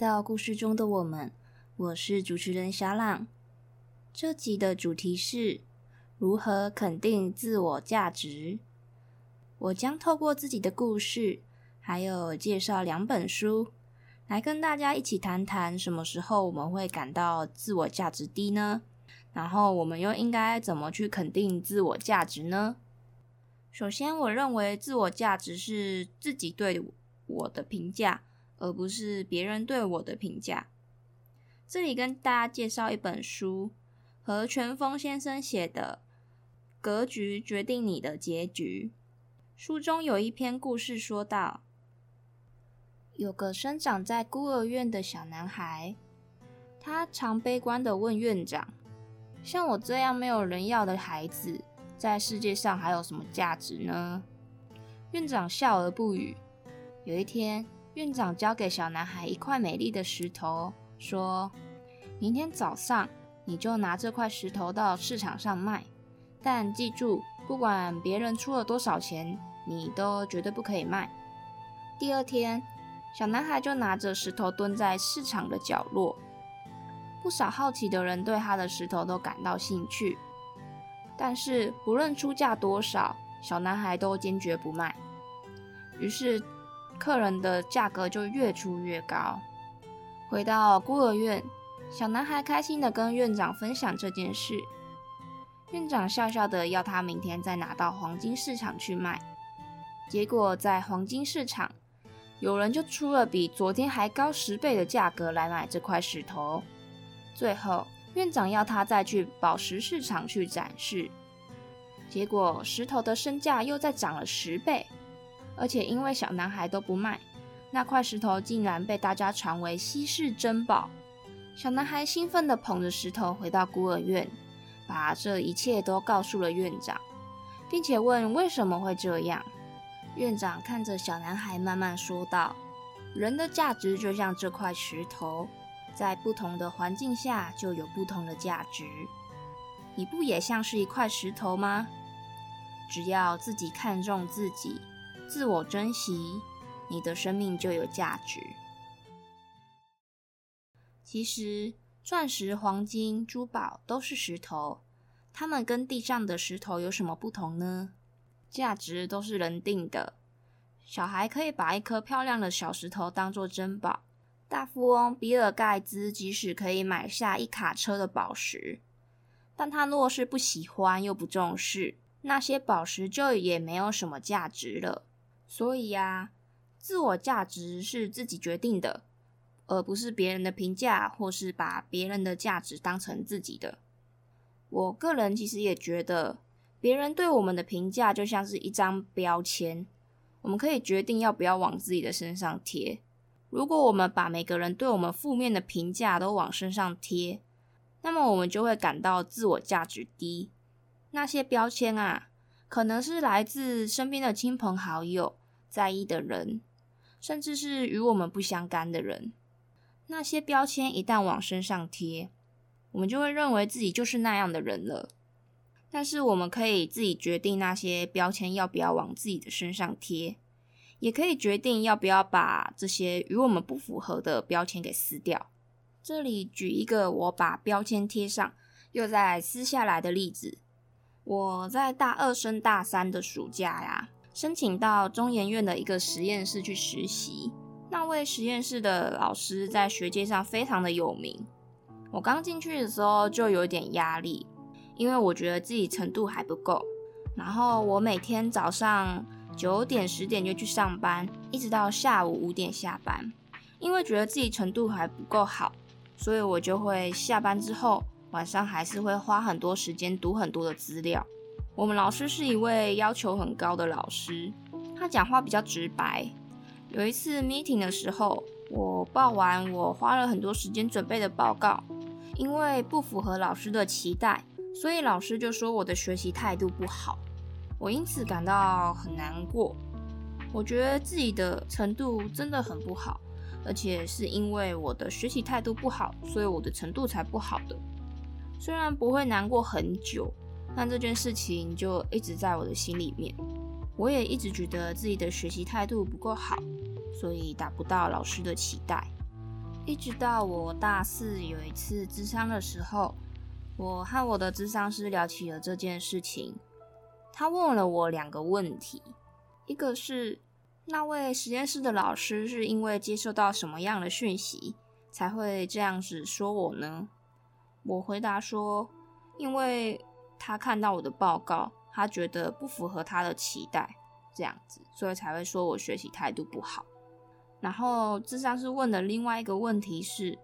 到故事中的我们，我是主持人小朗。这集的主题是如何肯定自我价值。我将透过自己的故事，还有介绍两本书，来跟大家一起谈谈什么时候我们会感到自我价值低呢？然后我们又应该怎么去肯定自我价值呢？首先，我认为自我价值是自己对我的评价，而不是别人对我的评价。这里跟大家介绍一本书，何全峰先生写的《格局决定你的结局》。书中有一篇故事说道，有个生长在孤儿院的小男孩，他常悲观地问院长：“像我这样没有人要的孩子，在世界上还有什么价值呢？”院长笑而不语。有一天，院长交给小男孩一块美丽的石头，说：“明天早上你就拿这块石头到市场上卖，但记住，不管别人出了多少钱，你都绝对不可以卖。”第二天，小男孩就拿着石头蹲在市场的角落，不少好奇的人对他的石头都感到兴趣。但是，不论出价多少，小男孩都坚决不卖。于是，客人的价格就越出越高。回到孤儿院，小男孩开心地跟院长分享这件事。院长笑笑地要他明天再拿到黄金市场去卖。结果，在黄金市场，有人就出了比昨天还高十倍的价格来买这块石头。最后，院长要他再去宝石市场去展示，结果石头的身价又再涨了十倍，而且因为小男孩都不卖，那块石头竟然被大家传为稀世珍宝。小男孩兴奋地捧着石头回到孤儿院，把这一切都告诉了院长，并且问为什么会这样。院长看着小男孩，慢慢说道：“人的价值就像这块石头。”在不同的环境下，就有不同的价值。你不也像是一块石头吗？只要自己看重自己，自我珍惜，你的生命就有价值。其实，钻石、黄金、珠宝都是石头，它们跟地上的石头有什么不同呢？价值都是人定的。小孩可以把一颗漂亮的小石头当做珍宝。大富翁比尔盖茨即使可以买下一卡车的宝石，但他若是不喜欢又不重视，那些宝石就也没有什么价值了。所以呀，自我价值是自己决定的，而不是别人的评价，或是把别人的价值当成自己的。我个人其实也觉得，别人对我们的评价就像是一张标签，我们可以决定要不要往自己的身上贴。如果我们把每个人对我们负面的评价都往身上贴，那么我们就会感到自我价值低。那些标签啊，可能是来自身边的亲朋好友、在意的人，甚至是与我们不相干的人。那些标签一旦往身上贴，我们就会认为自己就是那样的人了。但是我们可以自己决定那些标签要不要往自己的身上贴。也可以决定要不要把这些与我们不符合的标签给撕掉。这里举一个我把标签贴上又再撕下来的例子。我在大二升大三的暑假呀，申请到中研院的一个实验室去实习。那位实验室的老师在学界上非常的有名。我刚进去的时候就有点压力，因为我觉得自己程度还不够。然后我每天早上。九点十点就去上班，一直到下午五点下班。因为觉得自己程度还不够好，所以我就会下班之后晚上还是会花很多时间读很多的资料。我们老师是一位要求很高的老师，他讲话比较直白。有一次 meeting 的时候，我报完我花了很多时间准备的报告，因为不符合老师的期待，所以老师就说我的学习态度不好。我因此感到很难过，我觉得自己的程度真的很不好，而且是因为我的学习态度不好，所以我的程度才不好的。虽然不会难过很久，但这件事情就一直在我的心里面。我也一直觉得自己的学习态度不够好，所以达不到老师的期待。一直到我大四有一次智商的时候，我和我的智商师聊起了这件事情。他问了我两个问题，一个是那位实验室的老师是因为接受到什么样的讯息才会这样子说我呢？我回答说，因为他看到我的报告，他觉得不符合他的期待，这样子，所以才会说我学习态度不好。然后咨商师问的另外一个问题是，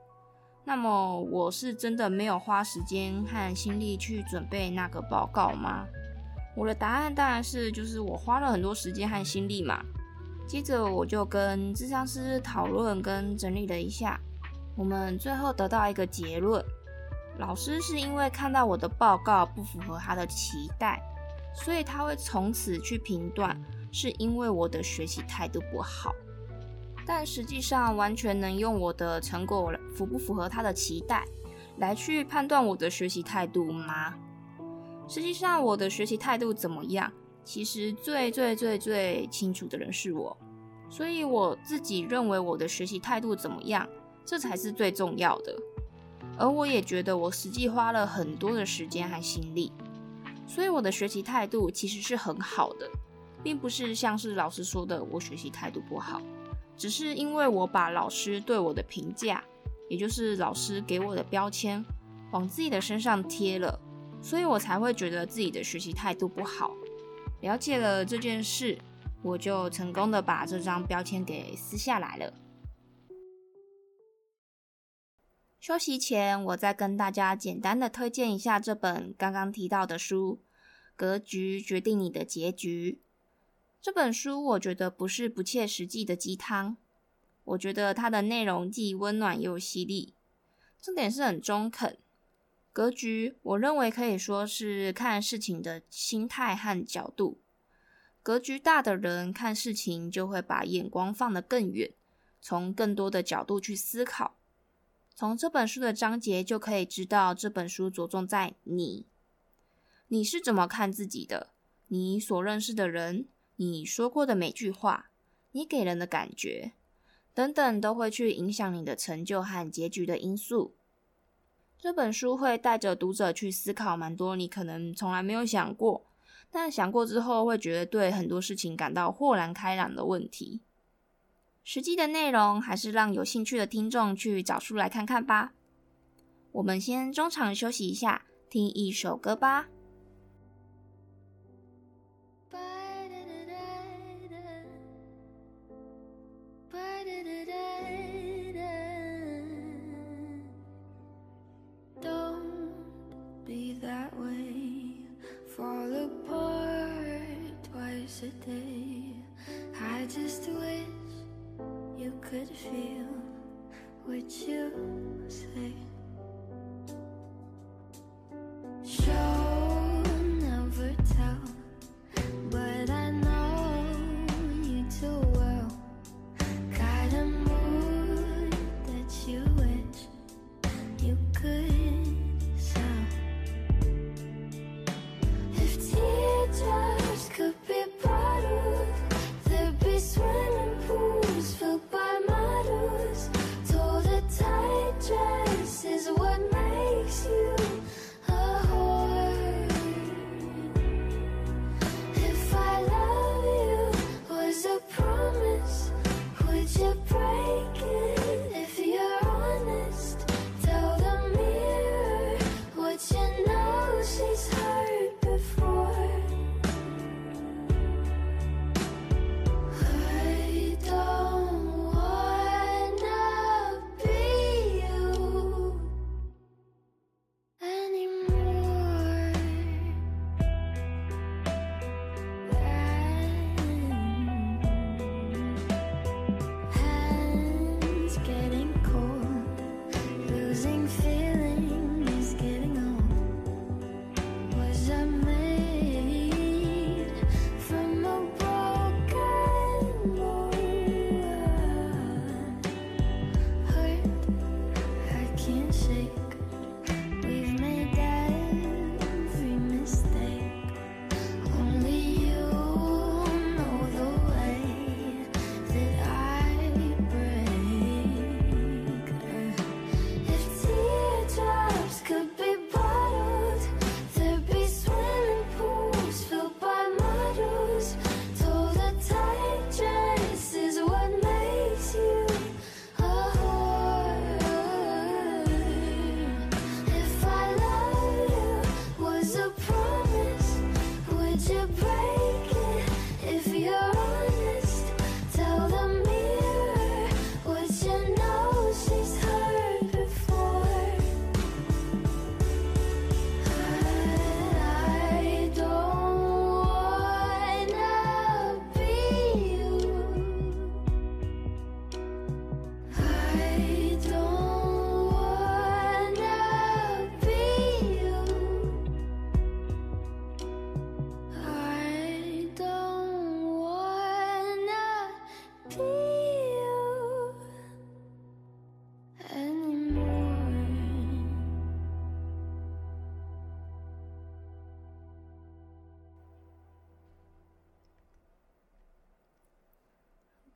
那么我是真的没有花时间和心力去准备那个报告吗？我的答案当然是，就是我花了很多时间和心力嘛。接着我就跟咨商师讨论跟整理了一下，我们最后得到一个结论：老师是因为看到我的报告不符合他的期待，所以他会从此去评断是因为我的学习态度不好。但实际上，完全能用我的成果符不符合他的期待来去判断我的学习态度吗？实际上，我的学习态度怎么样，其实最最最最清楚的人是我，所以我自己认为我的学习态度怎么样，这才是最重要的。而我也觉得我实际花了很多的时间和心力，所以我的学习态度其实是很好的，并不是像是老师说的我学习态度不好，只是因为我把老师对我的评价，也就是老师给我的标签，往自己的身上贴了。所以我才会觉得自己的学习态度不好。了解了这件事，我就成功的把这张标签给撕下来了。休息前，我再跟大家简单的推荐一下这本刚刚提到的书《格局决定你的结局》。这本书我觉得不是不切实际的鸡汤，我觉得它的内容既温暖又犀利，重点是很中肯。格局，我认为可以说是看事情的心态和角度。格局大的人看事情就会把眼光放得更远，从更多的角度去思考。从这本书的章节就可以知道，这本书着重在你，你是怎么看自己的？你所认识的人，你说过的每句话，你给人的感觉，等等，都会去影响你的成就和结局的因素。这本书会带着读者去思考蛮多你可能从来没有想过，但想过之后会觉得对很多事情感到豁然开朗的问题。实际的内容还是让有兴趣的听众去找书来看看吧。我们先中场休息一下，听一首歌吧。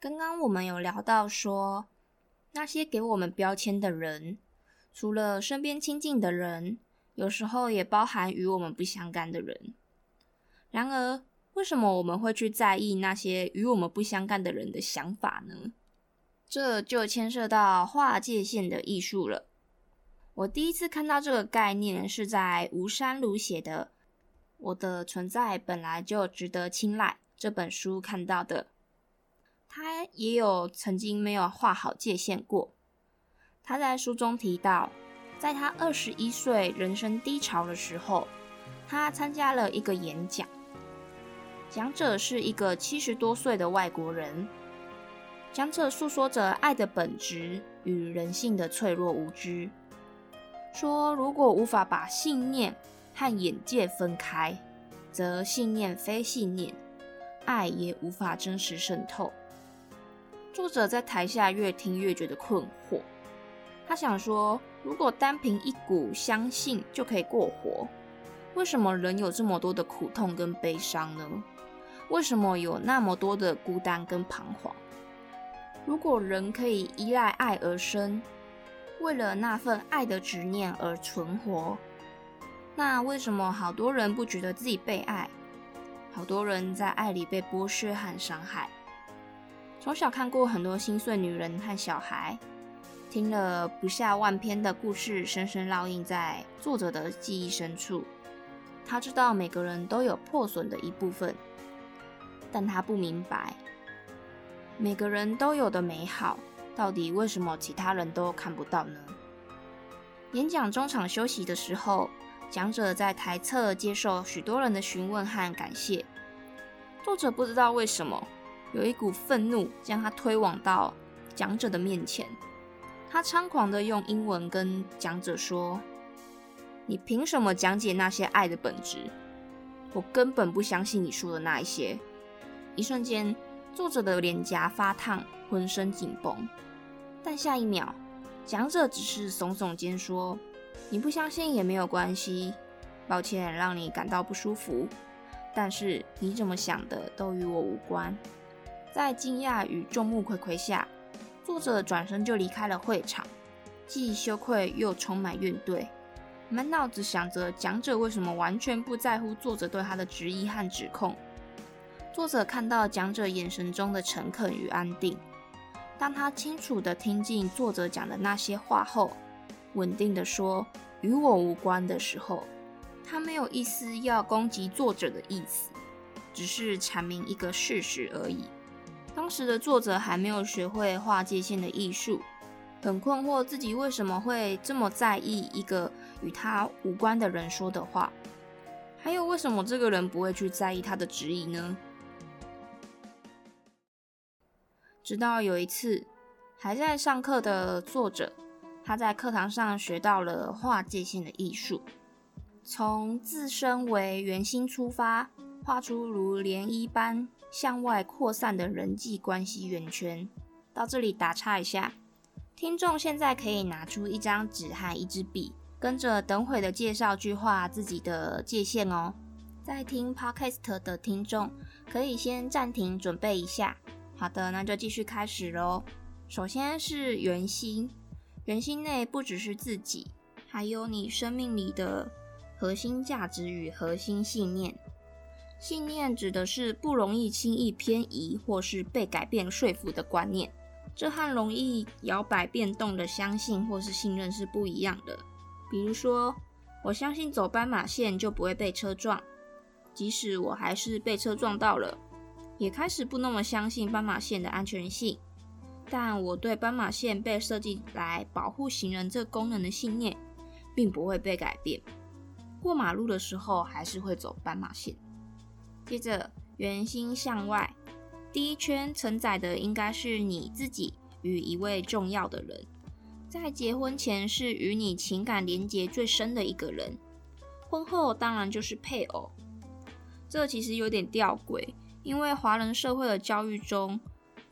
刚刚我们有聊到说，那些给我们标签的人，除了身边亲近的人，有时候也包含与我们不相干的人。然而，为什么我们会去在意那些与我们不相干的人的想法呢？这就牵涉到划界线的艺术了。我第一次看到这个概念是在吴山如写的《我的存在本来就值得青睐》这本书看到的。他也有曾经没有画好界限过。他在书中提到，在他二十一岁人生低潮的时候，他参加了一个演讲，讲者是一个七十多岁的外国人，讲者诉说着爱的本质与人性的脆弱无知，说如果无法把信念和眼界分开，则信念非信念，爱也无法真实渗透。作者在台下越听越觉得困惑。他想说，如果单凭一股相信就可以过活，为什么人有这么多的苦痛跟悲伤呢？为什么有那么多的孤单跟彷徨？如果人可以依赖爱而生，为了那份爱的执念而存活，那为什么好多人不觉得自己被爱？好多人在爱里被剥削和伤害。从小看过很多心碎女人和小孩，听了不下万篇的故事，深深烙印在作者的记忆深处。他知道每个人都有破损的一部分，但他不明白，每个人都有的美好，到底为什么其他人都看不到呢？演讲中场休息的时候，讲者在台侧接受许多人的询问和感谢。作者不知道为什么。有一股愤怒将他推往到讲者的面前，他猖狂地用英文跟讲者说：“你凭什么讲解那些爱的本质？我根本不相信你说的那一些。”一瞬间，作者的脸颊发烫，浑身紧绷。但下一秒，讲者只是耸耸肩说：“你不相信也没有关系，抱歉让你感到不舒服，但是你怎么想的都与我无关。”在惊讶与众目睽睽下，作者转身就离开了会场，既羞愧又充满怨怼，满脑子想着讲者为什么完全不在乎作者对他的质疑和指控。作者看到讲者眼神中的诚恳与安定，当他清楚地听进作者讲的那些话后，稳定地说“与我无关”的时候，他没有一丝要攻击作者的意思，只是阐明一个事实而已。当时的作者还没有学会划界线的艺术，很困惑自己为什么会这么在意一个与他无关的人说的话，还有为什么这个人不会去在意他的质疑呢？直到有一次，还在上课的作者，他在课堂上学到了划界线的艺术，从自身为圆心出发，画出如涟漪般。向外扩散的人际关系圆圈。到这里打岔一下，听众现在可以拿出一张纸和一支笔，跟着等会的介绍句画自己的界限哦。在听 Podcast 的听众可以先暂停准备一下。好的，那就继续开始喽。首先是圆心，圆心内不只是自己，还有你生命里的核心价值与核心信念。信念指的是不容易轻易偏移或是被改变说服的观念，这和容易摇摆变动的相信或是信任是不一样的。比如说，我相信走斑马线就不会被车撞，即使我还是被车撞到了，也开始不那么相信斑马线的安全性。但我对斑马线被设计来保护行人这功能的信念，并不会被改变。过马路的时候还是会走斑马线。接着，圆心向外，第一圈承载的应该是你自己与一位重要的人，在结婚前是与你情感连结最深的一个人，婚后当然就是配偶。这其实有点吊诡，因为华人社会的教育中，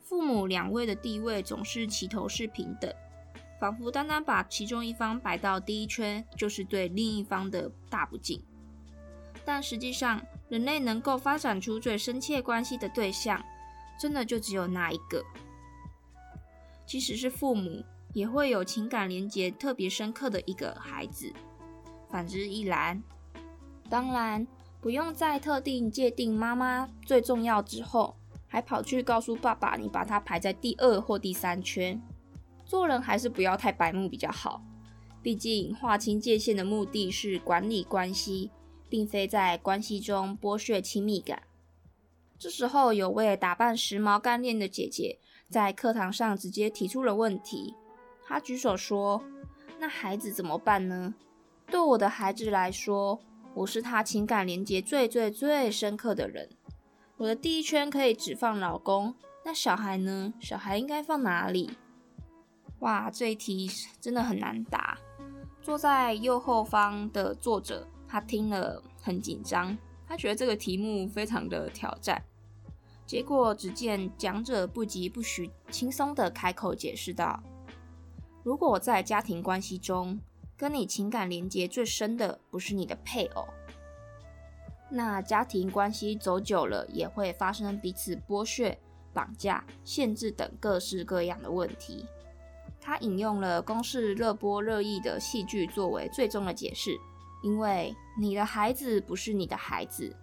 父母两位的地位总是齐头式平等。仿佛单单把其中一方摆到第一圈，就是对另一方的大不敬。但实际上，人类能够发展出最深切关系的对象，真的就只有那一个。即使是父母，也会有情感连结特别深刻的一个孩子。反之亦然。当然，不用在特定界定妈妈最重要之后，还跑去告诉爸爸，你把他排在第二或第三圈。做人还是不要太白目比较好，毕竟划清界限的目的是管理关系，并非在关系中剥削亲密感。这时候，有位打扮时髦干练的姐姐在课堂上直接提出了问题。她举手说：“那孩子怎么办呢？对我的孩子来说，我是他情感连结最最最深刻的人。我的第一圈可以只放老公，那小孩呢？小孩应该放哪里？”哇，这一题真的很难答。坐在右后方的作者，他听了很紧张，他觉得这个题目非常的挑战。结果只见讲者不疾不徐，轻松的开口解释道：“如果在家庭关系中，跟你情感连结最深的不是你的配偶，那家庭关系走久了，也会发生彼此剥削、绑架、限制等各式各样的问题。”他引用了公视热播热议的戏剧作为最终的解释，因为你的孩子不是你的孩子，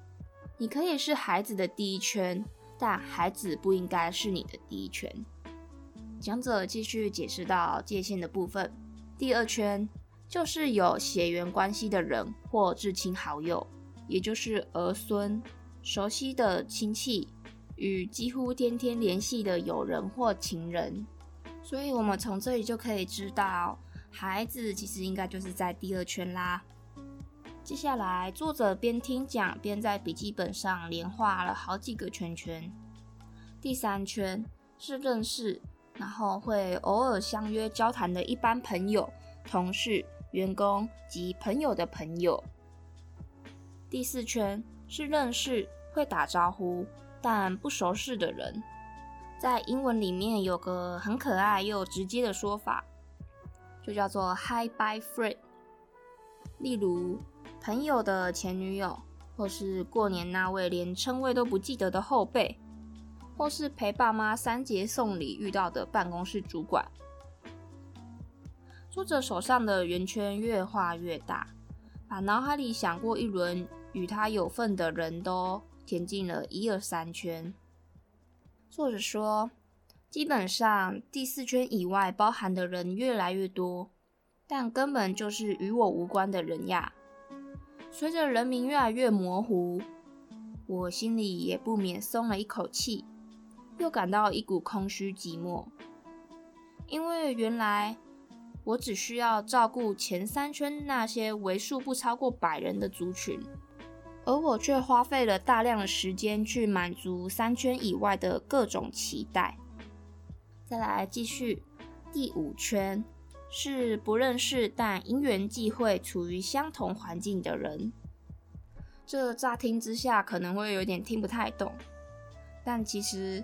你可以是孩子的第一圈，但孩子不应该是你的第一圈。讲者继续解释到界限的部分，第二圈就是有血缘关系的人或至亲好友，也就是儿孙、熟悉的亲戚与几乎天天联系的友人或情人。所以，我们从这里就可以知道，孩子其实应该就是在第二圈啦。接下来，作者边听讲边在笔记本上连画了好几个圈圈。第三圈是认识，然后会偶尔相约交谈的一般朋友、同事、员工及朋友的朋友。第四圈是认识，会打招呼，但不熟识的人。在英文里面有个很可爱又直接的说法，就叫做 “Hi by friend”。例如，朋友的前女友，或是过年那位连称谓都不记得的后辈，或是陪爸妈三节送礼遇到的办公室主管。作者手上的圆圈越画越大，把脑海里想过一轮与他有份的人都填进了一二三圈。作者说，基本上第四圈以外包含的人越来越多，但根本就是与我无关的人呀。随着人名越来越模糊，我心里也不免松了一口气，又感到一股空虚寂寞。因为原来我只需要照顾前三圈那些为数不超过百人的族群。而我却花费了大量的时间去满足三圈以外的各种期待。再来继续，第五圈是不认识但因缘际会处于相同环境的人。这乍听之下可能会有点听不太懂，但其实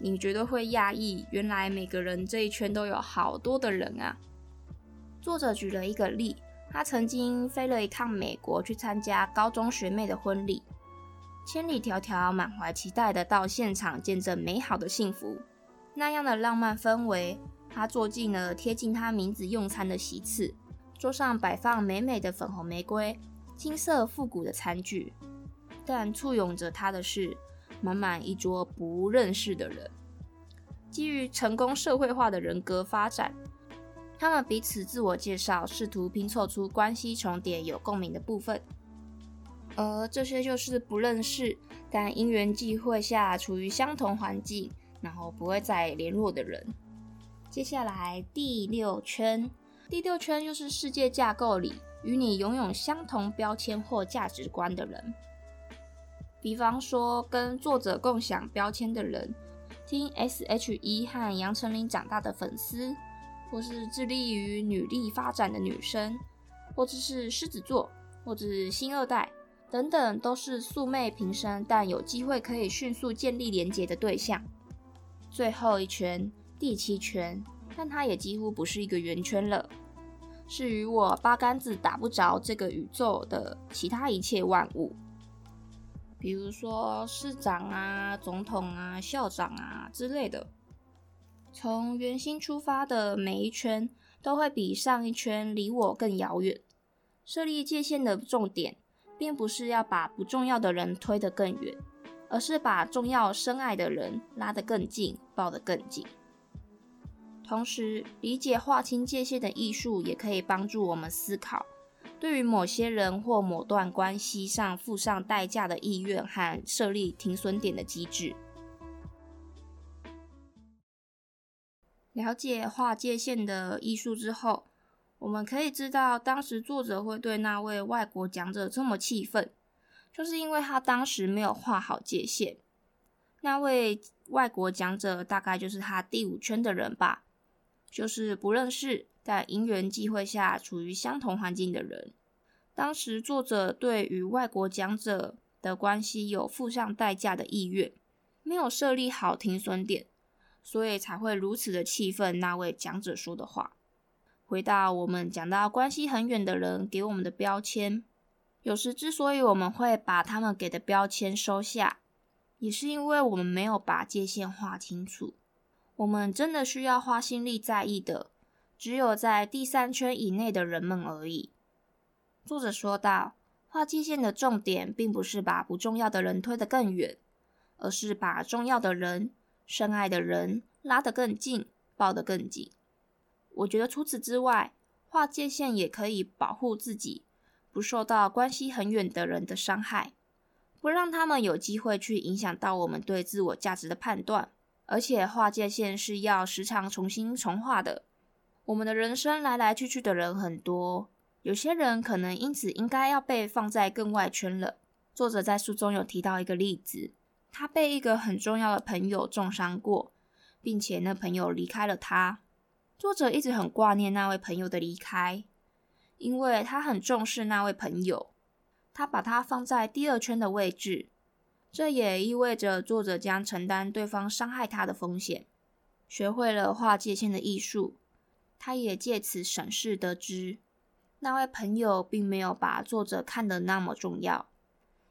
你绝对会讶异，原来每个人这一圈都有好多的人啊。作者举了一个例。他曾经飞了一趟美国去参加高中学妹的婚礼，千里迢迢，满怀期待的到现场见证美好的幸福。那样的浪漫氛围，他坐进了贴近他名字用餐的席次，桌上摆放美美的粉红玫瑰、金色复古的餐具，但簇拥着他的是满满一桌不认识的人。基于成功社会化的人格发展。他们彼此自我介绍，试图拼凑出关系重叠、有共鸣的部分。而这些就是不认识，但因缘际会下处于相同环境，然后不会再联络的人。接下来第六圈，第六圈就是世界架构里与你拥有相同标签或价值观的人。比方说，跟作者共享标签的人，听 S.H.E 和杨丞琳长大的粉丝，或是致力于女力发展的女生，或者是狮子座，或者是新二代。等等，都是素昧平生，但有机会可以迅速建立连结的对象。最后一圈，第七圈，但它也几乎不是一个圆圈了，是与我八竿子打不着这个宇宙的其他一切万物，比如说市长啊、总统啊、校长啊之类的。从圆心出发的每一圈，都会比上一圈离我更遥远。设立界限的重点。并不是要把不重要的人推得更远，而是把重要深爱的人拉得更近，抱得更紧。同时，理解划清界限的艺术，也可以帮助我们思考，对于某些人或某段关系上付上代价的意愿和设立停损点的机制。了解划界限的艺术之后，我们可以知道，当时作者会对那位外国讲者这么气愤，就是因为他当时没有画好界限。那位外国讲者大概就是他第五圈的人吧，就是不认识但因缘际会下处于相同环境的人。当时作者对与外国讲者的关系有付上代价的意愿，没有设立好停损点，所以才会如此的气愤那位讲者说的话。回到我们讲到关系很远的人给我们的标签，有时之所以我们会把他们给的标签收下，也是因为我们没有把界限划清楚。我们真的需要花心力在意的，只有在第三圈以内的人们而已。作者说道，划界线的重点并不是把不重要的人推得更远，而是把重要的人、深爱的人拉得更近，抱得更紧。我觉得除此之外，划界线也可以保护自己，不受到关系很远的人的伤害，不让他们有机会去影响到我们对自我价值的判断。而且划界线是要时常重新重划的。我们的人生来来去去的人很多，有些人可能因此应该要被放在更外圈了。作者在书中有提到一个例子，他被一个很重要的朋友重伤过，并且那朋友离开了他。作者一直很挂念那位朋友的离开，因为他很重视那位朋友，他把他放在第二圈的位置。这也意味着作者将承担对方伤害他的风险。学会了划界线的艺术，他也借此审视得知，那位朋友并没有把作者看得那么重要。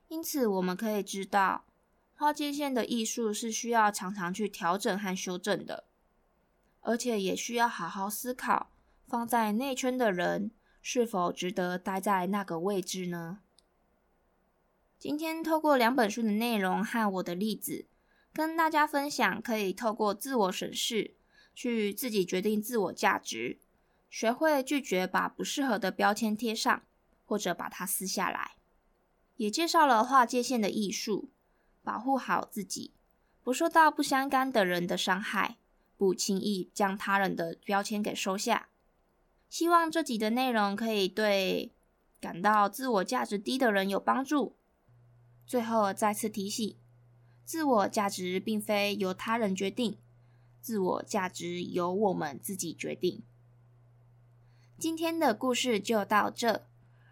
因此，我们可以知道，划界线的艺术是需要常常去调整和修正的。而且也需要好好思考，放在内圈的人是否值得待在那个位置呢？今天透过两本书的内容和我的例子，跟大家分享，可以透过自我审视，去自己决定自我价值，学会拒绝把不适合的标签贴上，或者把它撕下来。也介绍了划界线的艺术，保护好自己，不受到不相干的人的伤害。不轻易将他人的标签给收下。希望这集的内容可以对感到自我价值低的人有帮助。最后再次提醒：自我价值并非由他人决定，自我价值由我们自己决定。今天的故事就到这。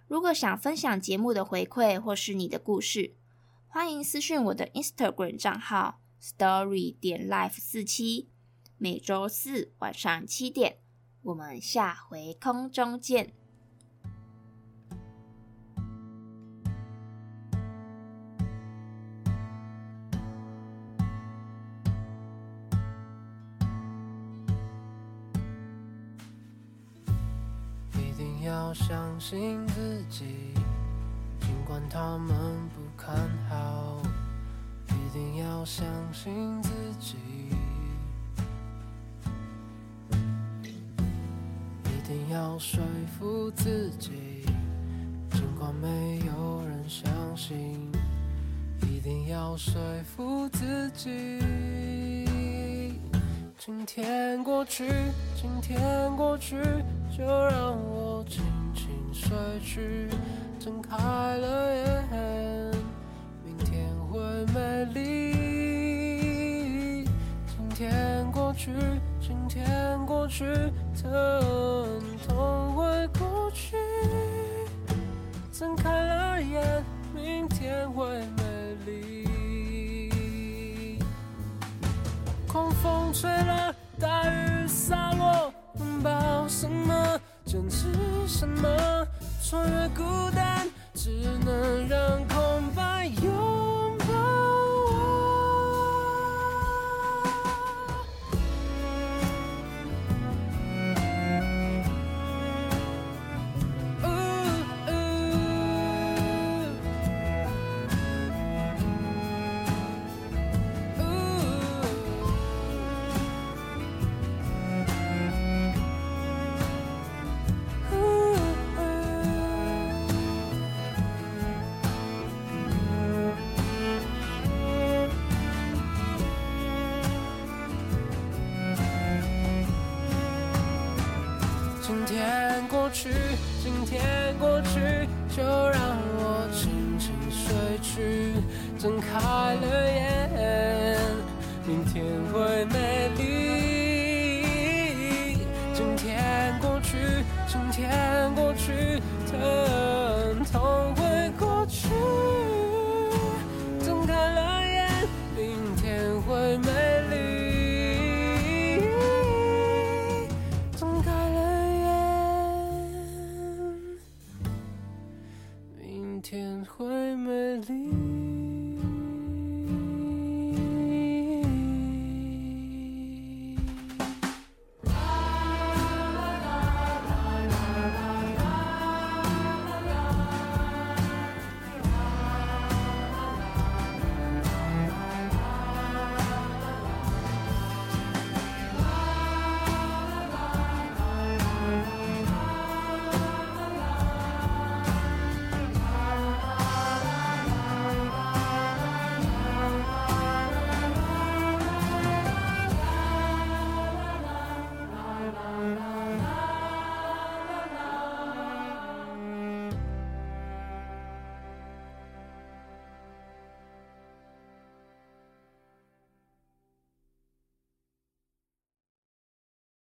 如果想分享节目的回馈或是你的故事，欢迎私讯我的 Instagram 账号 Story 点 Life 四七。每周四晚上七点，我们下回空中见。信自己，尽管他们不看好。一定要相信自己。一定要说服自己，尽管没有人相信，一定要说服自己。今天过去，今天过去，就让我轻轻睡去，睁开了眼，明天会美丽。今天过去，今天过去，疼痛会过去。睁开了眼，明天会美丽。狂风吹来，穿越孤去，今天过去，就让我轻轻睡去，睁开了眼，明天会美丽。Emily.